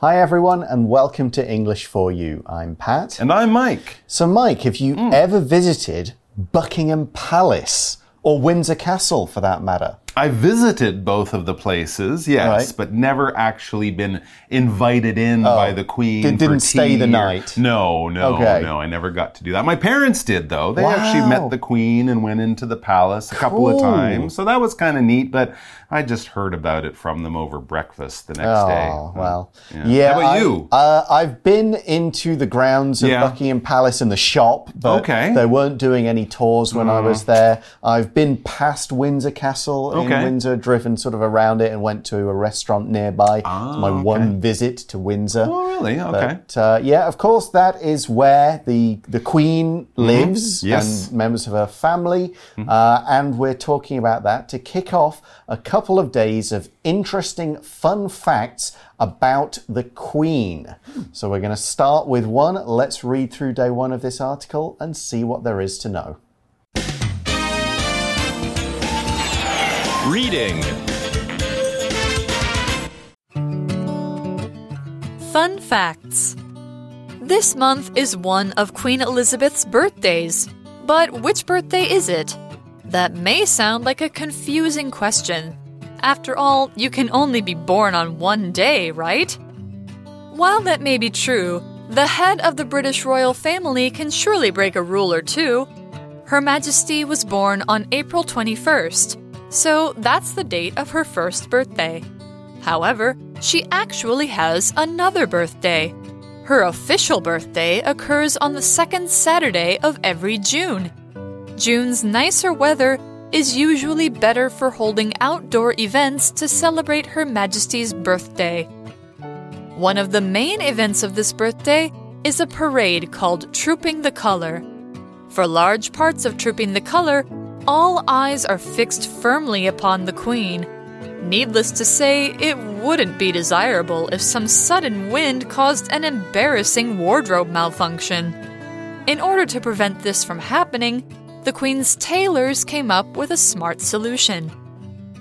Hi, everyone, and welcome to English for You. I'm Pat. And I'm Mike. So, Mike, have you hmm. ever visited Buckingham Palace or Windsor Castle for that matter? I visited both of the places, yes, Right. but never actually been invited in by the Queen. Did, didn't stay the or- night? No, no, Okay. no. I never got to do that. My parents did, though. They actually met the Queen and went into the palace a couple of times. So that was kind of neat, but I just heard about it from them over breakfast the next day. Oh, well. Yeah. Yeah. How about I- you? Uh, I've been into the grounds of Yeah. Buckingham Palace and the shop, but Okay. Mm. they weren't doing any tours when I was there. I've been past Windsor Castle in. Windsor, driven sort of around it, and went to a restaurant nearby. it's my Ah, okay. one visit to Windsor. Oh, really? Okay. But uh, yeah, of course, that is where the the Queen lives Mm-hmm. Yes. Mm-hmm. and members of her family, uh, and we're talking about that to kick off a couple of days of interesting, fun facts about the Queen. So we're going to start with one. Let's read through day one of this article and see what there is to know. Reading. Fun facts. This month is one of Queen Elizabeth's birthdays. But which birthday is it? That may sound like a confusing question. After all, you can only be born on one day, right? While that may be true, the head of the British royal family can surely break a rule or two. Her Majesty was born on April 21st, so that's the date of her first birthday. However, she actually has another birthday. Her official birthday occurs on the second Saturday of every June. June's nicer weather is usually better for holding outdoor events to celebrate Her Majesty's birthday. One of the main events of this birthday is a parade called Trooping the Color. For large parts of Trooping the Color, all eyes are fixed firmly upon the Queen. Needless to say, it wouldn't be desirable if some sudden wind caused an embarrassing wardrobe malfunction. In order to prevent this from happening, the Queen's tailors came up with a smart solution.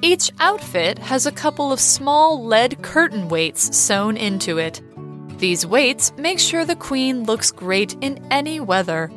Each outfit has a couple of small lead curtain weights sewn into it. These weights make sure the Queen looks great in any weather.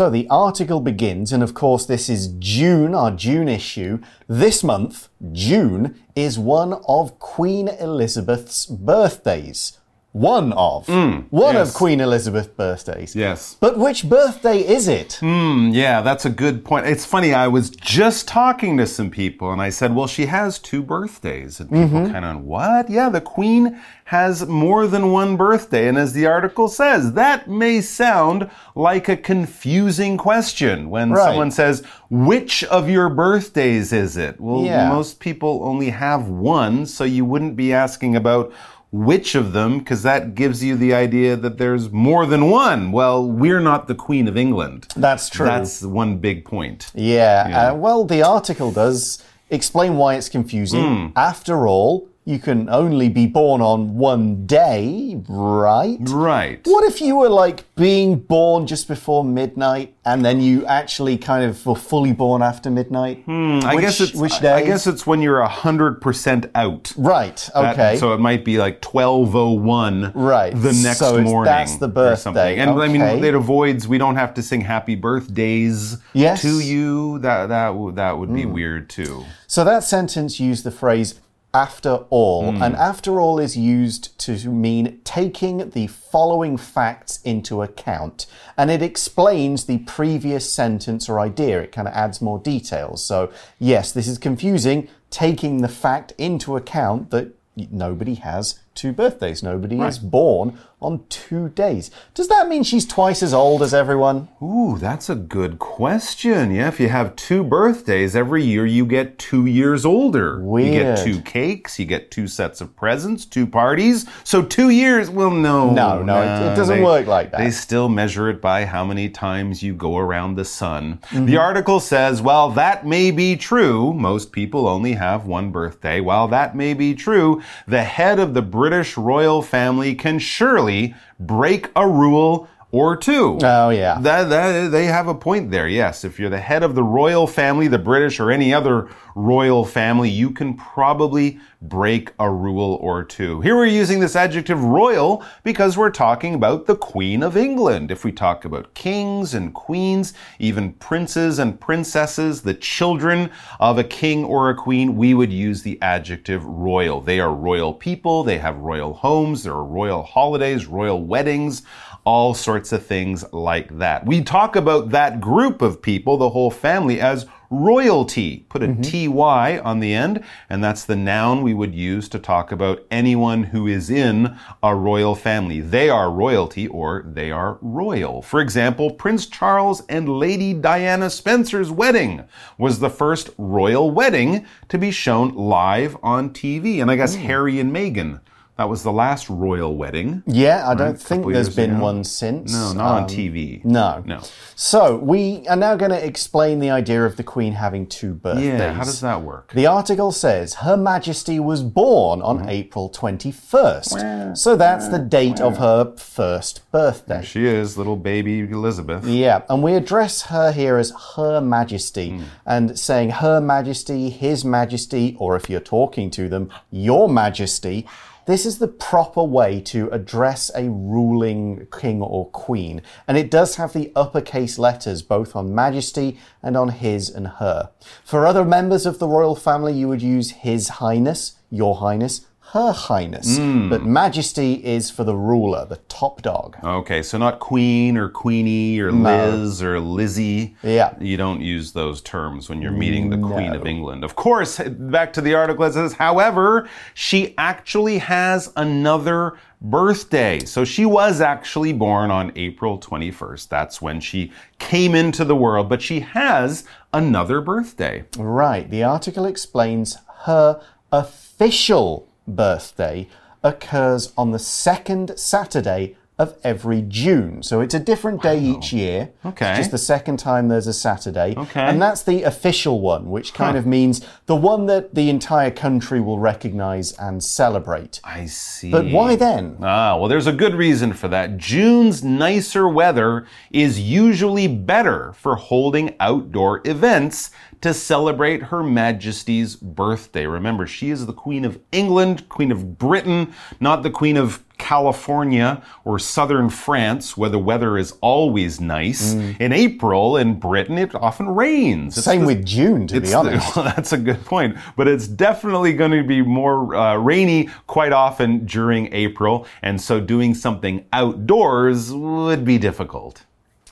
So the article begins, and of course, this is June, our June issue. This month, June, is one of Queen Elizabeth's birthdays. One of. one yes. of Queen Elizabeth's birthdays. Yes. But which birthday is it? Hmm, yeah, that's a good point. It's funny, I was just talking to some people and I said, well, she has two birthdays. And people kind of, what? Yeah, the Queen has more than one birthday. And as the article says, that may sound like a confusing question when Right. someone says, which of your birthdays is it? Well, Yeah. most people only have one, so you wouldn't be asking about which of them, because that gives you the idea that there's more than one. Well, we're not the Queen of England. That's true. That's one big point. Yeah, Yeah. Uh, well, the article does explain why it's confusing. Hmm. After all, you can only be born on one day, right? Right. What if you were like being born just before midnight and then you actually kind of were fully born after midnight? Hmm, I guess it's which day? I guess it's when you're hundred percent out. right. That- Okay. so it might be like twelve oh one. Right. The next So morning. that's the or something. birthday. And I mean, it avoids. We don't have to sing happy birthdays Yes. to you. That that would that would be weird too. So that sentence used the phrase after all, hmm. and after all is used to mean taking the following facts into account. And it explains the previous sentence or idea. It kind of adds more details. So, yes, this is confusing, taking the fact into account that nobody has two birthdays. Nobody is born on two days. Does that mean she's twice as old as everyone? Ooh, that's a good question. Yeah, if you have two birthdays every year, you get two years older. Weird. You get two cakes, you get two sets of presents, two parties. So two years. Well, no, No, no, it- it doesn't they- work like that. They still measure it by how many times you go around the sun. Mm-hmm. The article says, well, that may be true. Most people only have one birthday. While that may be true, the head of the British royal family can surely break a rule or two. Oh, yeah. That, that, they have a point there, yes. If you're the head of the royal family, the British, or any other royal family, you can probably break a rule or two. Here we're using this adjective royal because we're talking about the Queen of England. If we talk about kings and queens, even princes and princesses, the children of a king or a queen, we would use the adjective royal. They are royal people, they have royal homes, there are royal holidays, royal weddings all sorts of things like that. We talk about that group of people, the whole family, as royalty. Put a Mm-hmm. ty on the end, and that's the noun we would use to talk about anyone who is in a royal family. They are royalty or they are royal. For example, Prince Charles and Lady Diana Spencer's wedding was the first royal wedding to be shown live on TV. And I guess Harry and Meghan. That was the last royal wedding. Yeah, I don't think there's been ago. one since. No, not on Um, TV. No. No. So we are now going to explain the idea of the Queen having two birthdays. Yeah, how does that work? The article says Her Majesty was born on Mm-hmm. April 21st. So that's the date of her first birthday. She is little baby Elizabeth. Yeah, and we address her here as Her Majesty Hmm. and saying Her Majesty, His Majesty, or if you're talking to them, Your Majesty. This is the proper way to address a ruling king or queen, and it does have the uppercase letters both on Majesty and on His and Her. For other members of the royal family, you would use His Highness, Your Highness, Her Highness, Hmm. but Majesty is for the ruler, the top dog. Okay, so not Queen or Queenie or Liz or Lizzie. Yeah. You don't use those terms when you're meeting the Queen of England. Of course, back to the article, it says, however, she actually has another birthday. So she was actually born on April 21st. That's when she came into the world, but she has another birthday. Right. The article explains her official birthday occurs on the second Saturday of every June. So it's a different day each year. Okay. It's just the second time there's a Saturday. Okay. And that's the official one, which kind of means the one that the entire country will recognize and celebrate. I see. But why then? Ah, well, there's a good reason for that. June's nicer weather is usually better for holding outdoor events to celebrate Her Majesty's birthday. Remember, she is the Queen of England, Queen of Britain, not the Queen of California or southern France, where the weather is always nice. In April in Britain, it often rains. It's Same the- with June, to be honest. well, that's a good point. But it's definitely going to be more uh, rainy quite often during April. And so doing something outdoors would be difficult.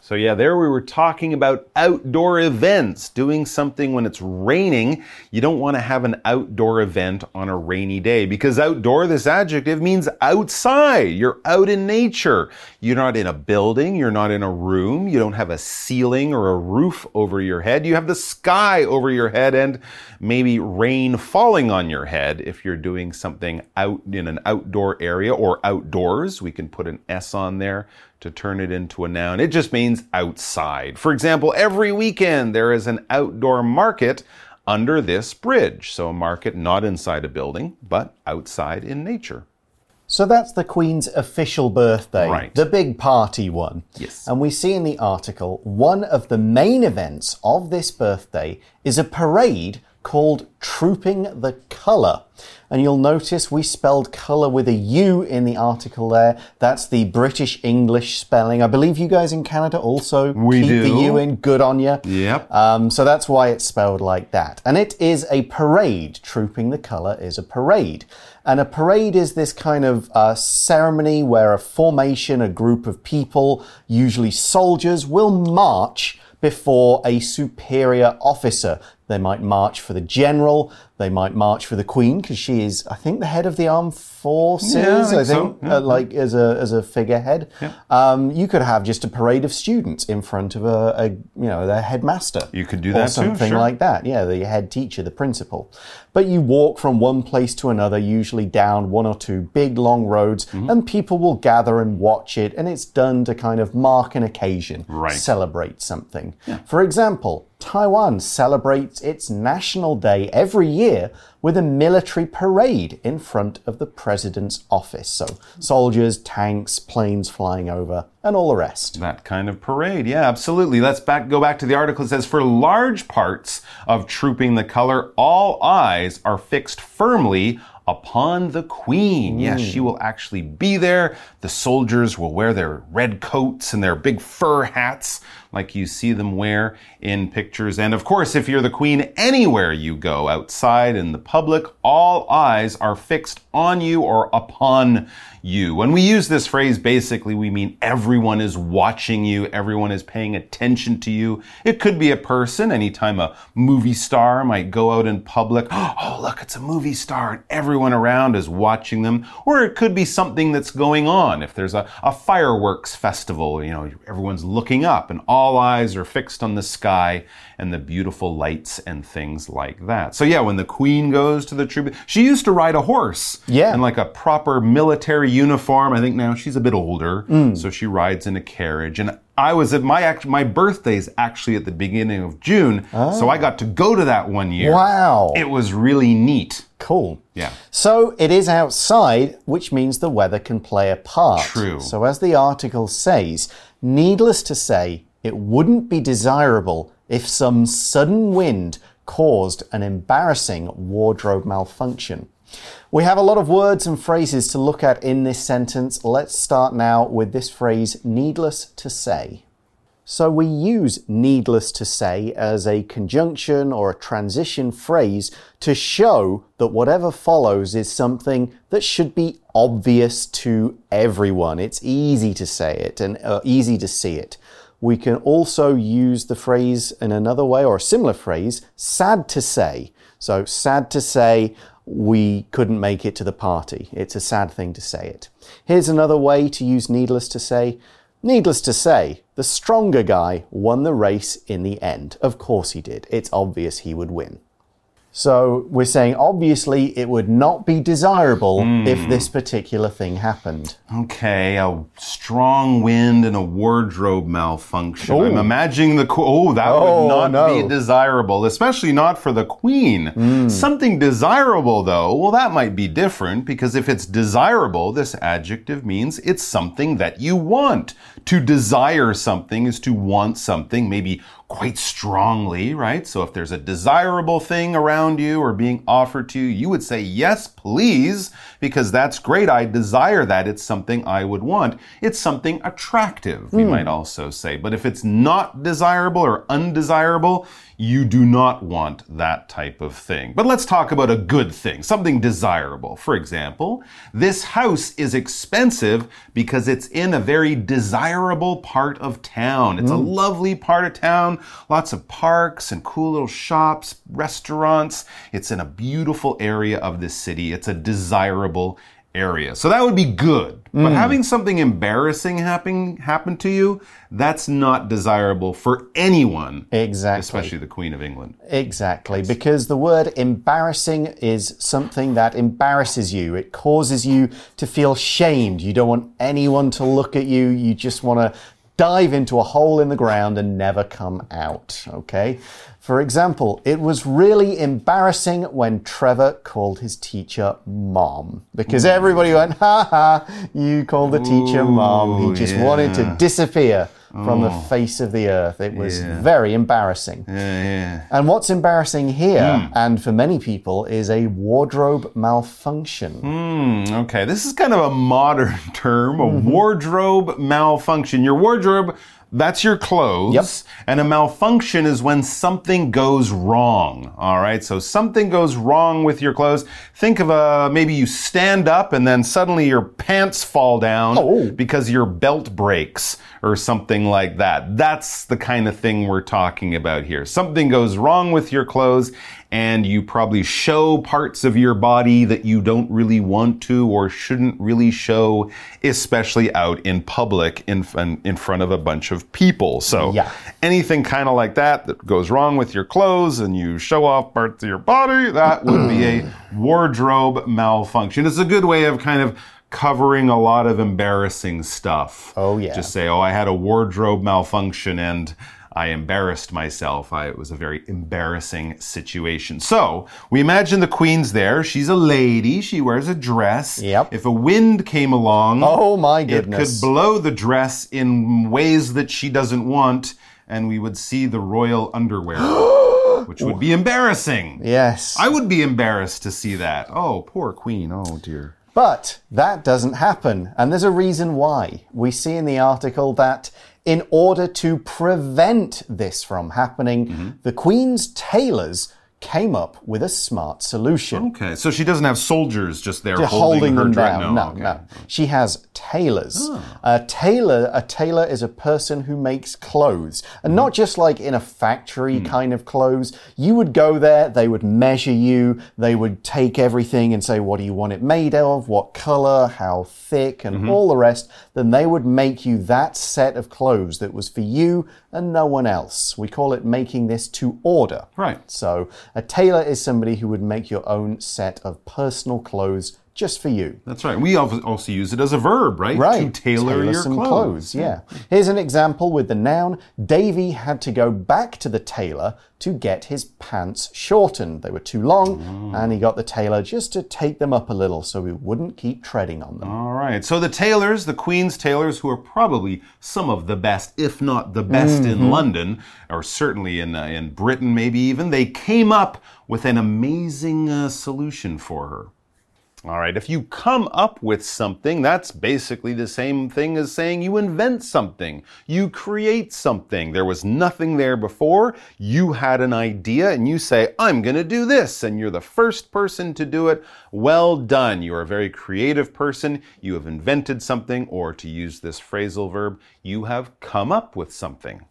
So, yeah, there we were talking about outdoor events, doing something when it's raining. You don't want to have an outdoor event on a rainy day because outdoor, this adjective means outside. You're out in nature. You're not in a building. You're not in a room. You don't have a ceiling or a roof over your head. You have the sky over your head and maybe rain falling on your head if you're doing something out in an outdoor area or outdoors. We can put an S on there to turn it into a noun. It just means outside. For example, every weekend there is an outdoor market under this bridge. So a market not inside a building, but outside in nature. So that's the Queen's official birthday, Right. the big party one. Yes. And we see in the article one of the main events of this birthday is a parade called Trooping the Colour. And you'll notice we spelled colour with a U in the article there. That's the British English spelling. I believe you guys in Canada also We keep the. U in. Good on you. Yep. Um, so that's why it's spelled like that. And it is a parade. Trooping the colour is a parade. And a parade is this kind of uh, ceremony where a formation, a group of people, usually soldiers, will march before a superior officer. They might march for the general, they might march for the queen because she is, I think, the head of the armed forces. Yeah, I think I so. Yeah, uh, like as a as a figurehead. Um, you could have just a parade of students in front of a, a you know their headmaster. You could do or that too, something sure. like that. Yeah, the head teacher, the principal. But you walk from one place to another, usually down one or two big long roads, Mm-hmm. and people will gather and watch it. And it's done to kind of mark an occasion, Right. celebrate something. For example, Taiwan celebrates its National Day every year with a military parade in front of the president's office. So, soldiers, tanks, planes flying over, and all the rest. That kind of parade, yeah, absolutely. Let's back go back to the article. It says for large parts of trooping the color, all eyes are fixed firmly upon the queen. Yes, hmm. she will actually be there. The soldiers will wear their red coats and their big fur hats like you see them wear in pictures. And of course, if you're the queen anywhere you go, outside in the public, all eyes are fixed on you or upon you. When we use this phrase, basically, we mean everyone is watching you, everyone is paying attention to you. It could be a person, anytime a movie star might go out in public, oh, look, it's a movie star, and everyone around is watching them. Or it could be something that's going on. If there's a, a fireworks festival, you know, everyone's looking up and all eyes are fixed on the sky and the beautiful lights and things like that. So, yeah, when the queen goes to the tribute, she used to ride a horse Yeah. in like a proper military uniform. I think now she's a bit older, mm. so she rides in a carriage. And I was at my act- my birthday's actually at the beginning of June, so I got to go to that one year. Wow. It was really neat. Cool. Yeah. So it is outside, which means the weather can play a part. True. So, as the article says, needless to say, it wouldn't be desirable if some sudden wind caused an embarrassing wardrobe malfunction. We have a lot of words and phrases to look at in this sentence. Let's start now with this phrase, needless to say. So we use needless to say as a conjunction or a transition phrase to show that whatever follows is something that should be obvious to everyone. It's easy to say it and uh, easy to see it. We can also use the phrase in another way or a similar phrase, sad to say. So sad to say we couldn't make it to the party. It's a sad thing to say it. Here's another way to use needless to say. Needless to say, the stronger guy won the race in the end. Of course he did. It's obvious he would win. So we're saying obviously it would not be desirable hmm. if this particular thing happened. Okay, a strong wind and a wardrobe malfunction. I'm oh. imagining the oh that Oh, would not no. be desirable, especially not for the queen. Hmm. Something desirable though, well that might be different because if it's desirable, this adjective means it's something that you want. To desire something is to want something, maybe quite strongly, right? So if there's a desirable thing around you or being offered to you, you would say, yes, please, because that's great. I desire that. It's something I would want. It's something attractive, we hmm. might also say. But if it's not desirable or undesirable, you do not want that type of thing. But let's talk about a good thing, something desirable. For example, this house is expensive because it's in a very desirable part of town. It's a hmm. lovely part of town, lots of parks and cool little shops, restaurants. It's in a beautiful area of the city. It's a desirable area. So that would be good. But mm. having something embarrassing happen happen to you, that's not desirable for anyone. Exactly. Especially the Queen of England. Exactly, because the word embarrassing is something that embarrasses you. It causes you to feel shamed. You don't want anyone to look at you. You just want to dive into a hole in the ground and never come out. Okay? For example, it was really embarrassing when Trevor called his teacher mom because everybody went, ha ha, you called the teacher mom. He just wanted to disappear from the face of the earth. It was very embarrassing. Yeah, yeah. And what's embarrassing here, and for many people, is a wardrobe malfunction. Hmm, okay, this is kind of a modern term, a wardrobe malfunction. Your wardrobe, that's your clothes. Yep. And a malfunction is when something goes wrong. All right, so something goes wrong with your clothes. Think of a maybe you stand up and then suddenly your pants fall down Oh. because your belt breaks or something like that. That's the kind of thing we're talking about here. Something goes wrong with your clothes and you probably show parts of your body that you don't really want to or shouldn't really show, especially out in public in, in front of a bunch of people. So Yeah. anything kind of like that that goes wrong with your clothes and you show off parts of your body, that would be a wardrobe malfunction. It's a good way of kind of covering a lot of embarrassing stuff. Oh, yeah. Just say, oh, I had a wardrobe malfunction and I embarrassed myself. I, it was a very embarrassing situation. So we imagine the queen's there. She's a lady. She wears a dress. Yep. If a wind came along, Oh, my it goodness. could blow the dress in ways that she doesn't want, and we would see the royal underwear, which would be embarrassing. Yes. I would be embarrassed to see that. Oh, poor queen. Oh, dear. But that doesn't happen, and there's a reason why. We see in the article that in order to prevent this from happening, mm-hmm. the Queen's tailors came up with a smart solution. Okay, so she doesn't have soldiers just there holding, holding her them down. No, okay. no. She has tailors. Ah. A tailor, a tailor is a person who makes clothes, and not just like in a factory hmm. kind of clothes. You would go there, they would measure you, they would take everything and say, "What do you want it made of? What color? How thick?" and mm-hmm. all the rest. Then they would make you that set of clothes that was for you and no one else. We call it making this to order. Right. So, a tailor is somebody who would make your own set of personal clothes just for you. That's right. We also use it as a verb, right? Right. To tailor, your some clothes. Yeah. Here's an example with the noun. Davy had to go back to the tailor to get his pants shortened. They were too long, and he got the tailor just to take them up a little so he wouldn't keep treading on them. All right. So the tailors, the Queen's tailors, who are probably some of the best, if not the best Mm-hmm. in London, or certainly in, uh, in Britain, maybe even, they came up with an amazing uh, solution for her. All right, if you come up with something, that's basically the same thing as saying you invent something. You create something. There was nothing there before. You had an idea and you say, I'm going to do this. And you're the first person to do it. Well done. You are a very creative person. You have invented something, or to use this phrasal verb, you have come up with something.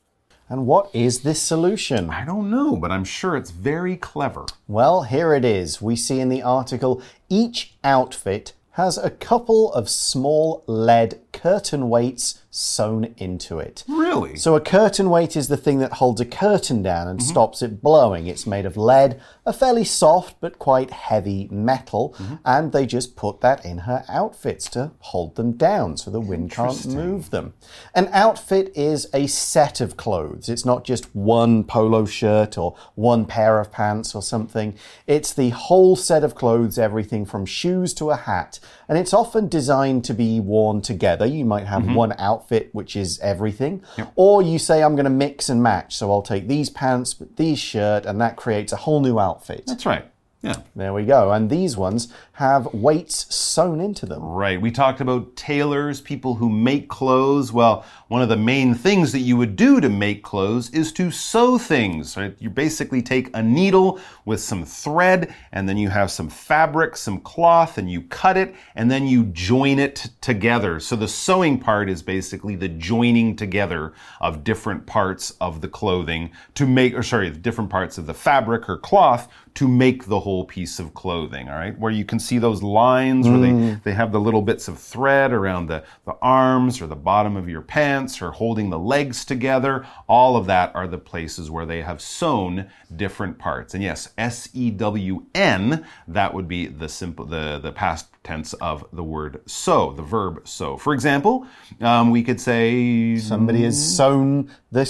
And what is this solution? I don't know, but I'm sure it's very clever. Well, here it is. We see in the article each outfit has a couple of small lead curtain weights sewn into it. Really? So, a curtain weight is the thing that holds a curtain down and mm-hmm. stops it blowing. It's made of lead, a fairly soft but quite heavy metal, mm-hmm. and they just put that in her outfits to hold them down so the wind can't move them. An outfit is a set of clothes. It's not just one polo shirt or one pair of pants or something. It's the whole set of clothes, everything from shoes to a hat. And it's often designed to be worn together. You might have mm-hmm. one outfit which is everything, or you say, I'm going to mix and match. So I'll take these pants but these shirt, and that creates a whole new outfit. That's right. Yeah. There we go. And these ones have weights sewn into them. Right. We talked about tailors, people who make clothes. Well, one of the main things that you would do to make clothes is to sew things. Right? You basically take a needle with some thread, and then you have some fabric, some cloth, and you cut it, and then you join it together. So the sewing part is basically the joining together of different parts of the clothing to make, or sorry, different parts of the fabric or cloth to make the whole piece of clothing, all right? Where you can see those lines where they, they have the little bits of thread around the, the arms or the bottom of your pants or holding the legs together. All of that are the places where they have sewn different parts. And yes, S E W N, that would be the simple the, the past tense of the word sew, the verb sew. For example, um, we could say Somebody has sewn the,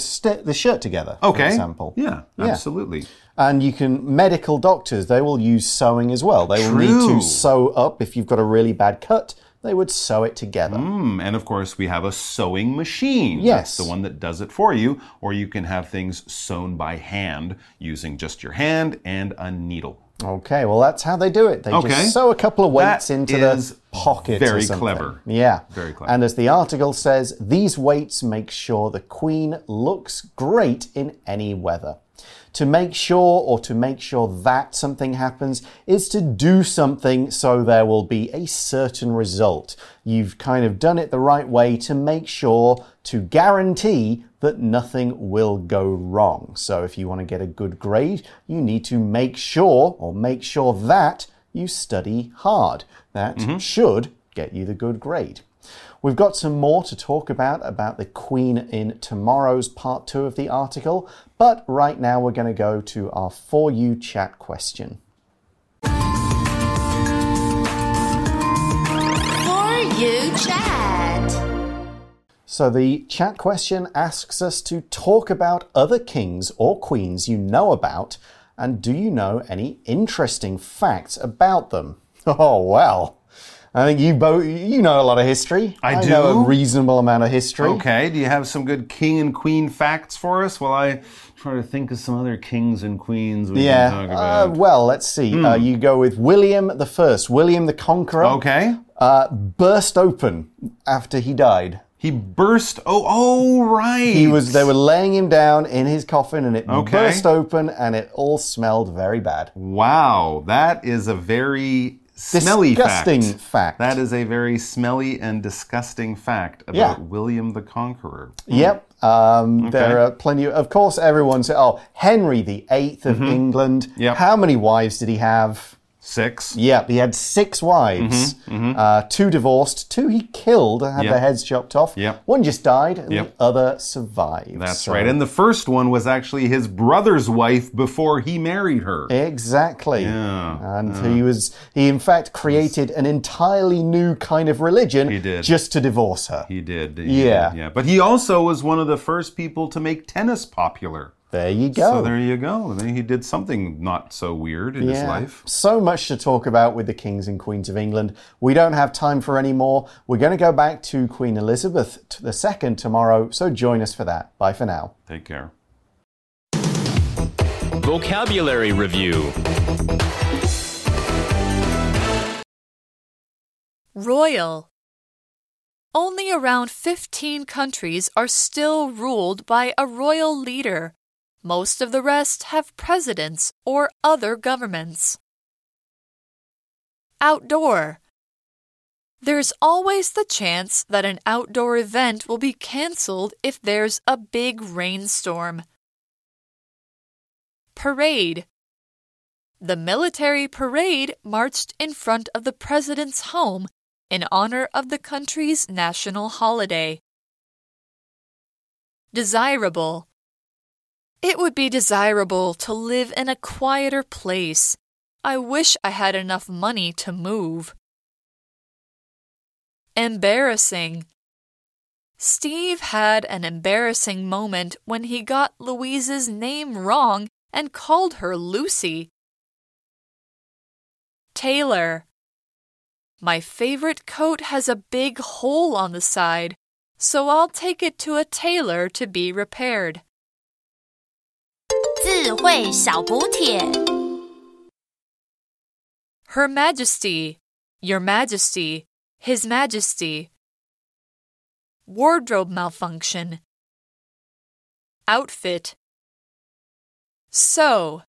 the shirt together, for okay. example. Yeah, absolutely. And you can, medical doctors, they will use sewing as well. They will need to sew up if you've got a really bad cut, they would sew it together. Mm, and of course, we have a sewing machine. Yes. That's the one that does it for you. Or you can have things sewn by hand using just your hand and a needle. Okay, well, that's how they do it. They Okay. just sew a couple of weights That into the pocket. very clever. Yeah. Very clever. And as the article says, these weights make sure the queen looks great in any weather. To make sure or to make sure that something happens is to do something so there will be a certain result. You've kind of done it the right way to make sure, to guarantee that nothing will go wrong. So if you want to get a good grade, you need to make sure or make sure that you study hard. That mm-hmm. should get you the good grade. We've got some more to talk about about the Queen in tomorrow's part two of the article, but right now we're going to go to our For You chat question. For you chat. So the chat question asks us to talk about other kings or queens you know about, and do you know any interesting facts about them? Oh, well. I think you both you know a lot of history. I know do. a reasonable amount of history. Okay, do you have some good king and queen facts for us while I try to think of some other kings and queens we Yeah. can talk Uh, about? Hmm. well, let's see. Uh, you go with William the First, William the Conqueror. okay. Uh, burst open after he died. He burst. Oh, oh, right. He was. They were laying him down in his coffin, and it Okay. burst open, and it all smelled very bad. Wow, that is a very smelly Disgusting fact. fact. That is a very smelly and disgusting fact about Yeah. William the Conqueror. Yep. Um, There are plenty. Of, of course, everyone said, "Oh, Henry the Eighth of England." Mm-hmm. Yep. How many wives did he have? Six. Yep, he had six wives. Uh, two divorced, two he killed, had Mm-hmm, Yep. their heads chopped off. Yep. One just died, and Yep. the other survived. That's So- right. And the first one was actually his brother's wife before he married her. Exactly. Yeah. And he was he in fact created an entirely new kind of religion He did. just to divorce her. He did. he Yeah. did, Yeah. But he also was one of the first people to make tennis popular. There you go. So there you go. I mean, he did something not so weird in his life. So much to talk about with the kings and queens of England. We don't have time for any more. We're going to go back to Queen Elizabeth II tomorrow, so join us for that. Bye for now. Take care. Vocabulary Review Royal. Only around 15 countries are still ruled by a royal leader. Most of the rest have presidents or other governments. Outdoor. There's always the chance that an outdoor event will be cancelled if there's a big rainstorm. Parade. The military parade marched in front of the president's home in honor of the country's national holiday. Desirable. It would be desirable to live in a quieter place. I wish I had enough money to move. Embarrassing. Steve had an embarrassing moment when he got Louise's name wrong and called her Lucy. Tailor. My favorite coat has a big hole on the side, so I'll take it to a tailor to be repaired. 智慧小补帖。 Her Majesty, Your Majesty, His Majesty. Wardrobe malfunction. Outfit. Sew.